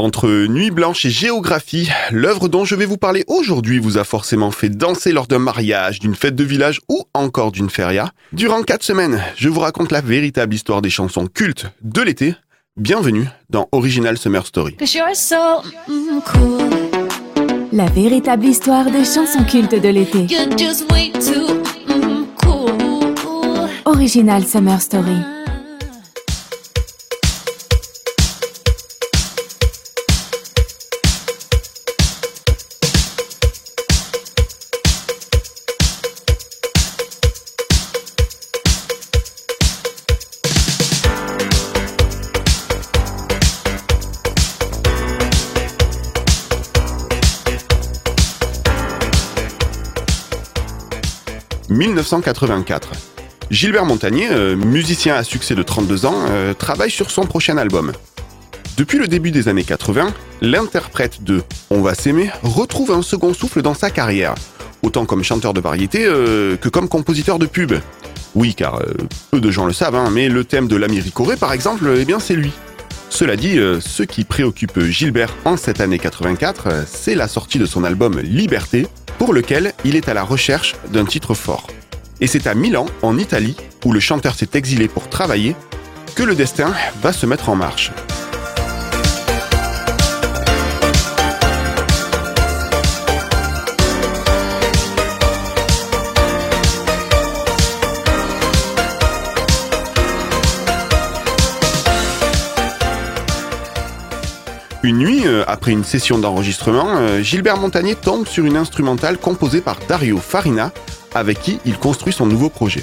Entre Nuit blanche et géographie, l'œuvre dont je vais vous parler aujourd'hui vous a forcément fait danser lors d'un mariage, d'une fête de village ou encore d'une feria. Durant quatre semaines, je vous raconte la véritable histoire des chansons cultes de l'été. Bienvenue dans Original Summer Story. La véritable histoire des chansons cultes de l'été. mm, Original Summer Story. 1984. Gilbert Montagnier, euh, musicien à succès de 32 ans, euh, travaille sur son prochain album. Depuis le début des années 80, l'interprète de On va s'aimer retrouve un second souffle dans sa carrière, autant comme chanteur de variété euh, que comme compositeur de pub. Oui, car peu de gens le savent, hein, mais le thème de l'Américoré, par exemple, eh bien c'est lui. Cela dit, ce qui préoccupe Gilbert en cette année 84, c'est la sortie de son album Liberté, pour lequel il est à la recherche d'un titre fort. Et c'est à Milan, en Italie, où le chanteur s'est exilé pour travailler, que le destin va se mettre en marche. Une nuit, euh, après une session d'enregistrement, euh, Gilbert Montagnier tombe sur une instrumentale composée par Dario Farina, avec qui il construit son nouveau projet.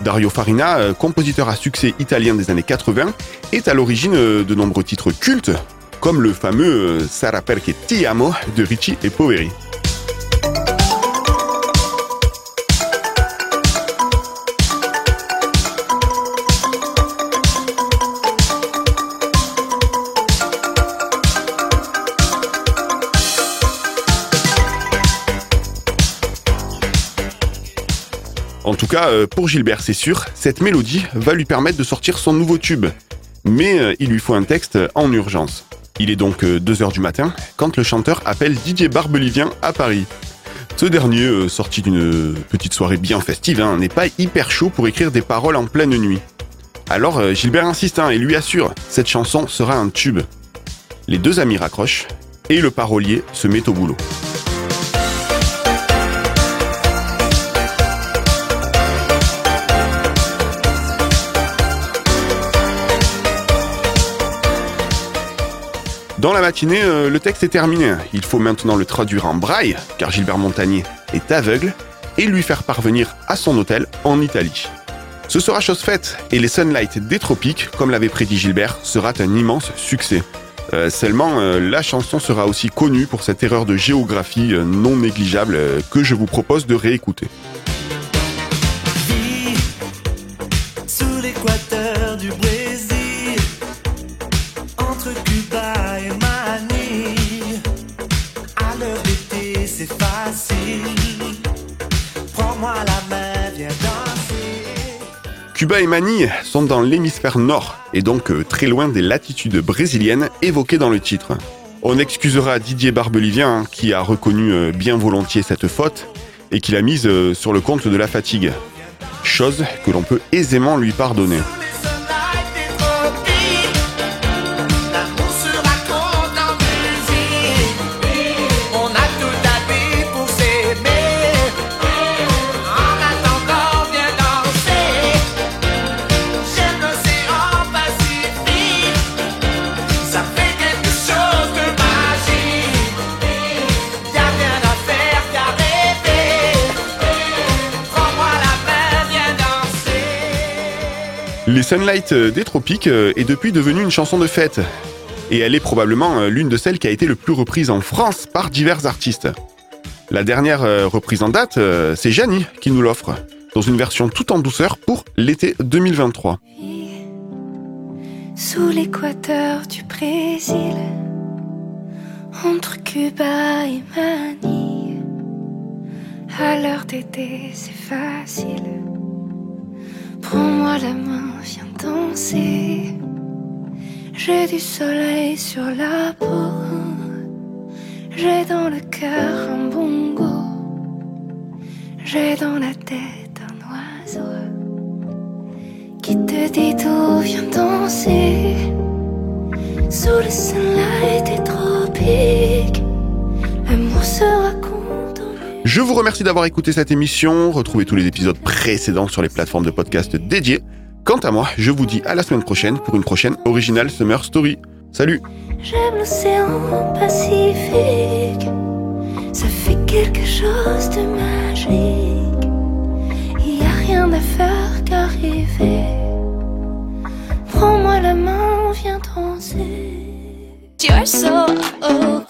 Dario Farina, euh, compositeur à succès italien des années 80, est à l'origine de nombreux titres cultes, comme le fameux Sarà perché ti amo de Ricci et Poveri. En tout cas, euh, pour Gilbert, c'est sûr, cette mélodie va lui permettre de sortir son nouveau tube. Mais euh, il lui faut un texte en urgence. Il est donc 2h euh, du matin quand le chanteur appelle Didier Barbelivien à Paris. Ce dernier, sorti d'une petite soirée bien festive, hein, n'est pas hyper chaud pour écrire des paroles en pleine nuit. Alors Gilbert insiste hein, et lui assure, cette chanson sera un tube. Les deux amis raccrochent et le parolier se met au boulot. Dans la matinée, euh, le texte est terminé. Il faut maintenant le traduire en braille, car Gilbert Montagnier est aveugle, et lui faire parvenir à son hôtel en Italie. Ce sera chose faite, et les Sunlight des tropiques, comme l'avait prédit Gilbert, sera un immense succès. Euh, seulement, euh, la chanson sera aussi connue pour cette erreur de géographie non négligeable que je vous propose de réécouter. Cuba et Manille sont dans l'hémisphère nord et donc euh, très loin des latitudes brésiliennes évoquées dans le titre. On excusera Didier Barbelivien hein, qui a reconnu euh, bien volontiers cette faute et qui l'a mise euh, sur le compte de la fatigue. Chose que l'on peut aisément lui pardonner. Les Sunlight euh, des Tropiques euh, est depuis devenue une chanson de fête. Et elle est probablement euh, l'une de celles qui a été le plus reprise en France par divers artistes. La dernière reprise en date, c'est Janie qui nous l'offre, dans une version tout en douceur pour l'été 2023. Sous l'équateur du Brésil, entre Cuba et Manille, à d'été c'est facile. Prends-moi la main, viens danser. J'ai du soleil sur la peau. J'ai dans le cœur un bongo. J'ai dans la tête un oiseau qui te dit d'où vient danser sous le sunlight des tropiques. Je vous remercie d'avoir écouté cette émission. Retrouvez tous les épisodes précédents sur les plateformes de podcast dédiées. Quant à moi, je vous dis à la semaine prochaine pour une prochaine originale Summer Story. Salut J'aime l'océan Pacifique. Il a rien à faire qu'arriver. Prends-moi la main, viens danser. Oh,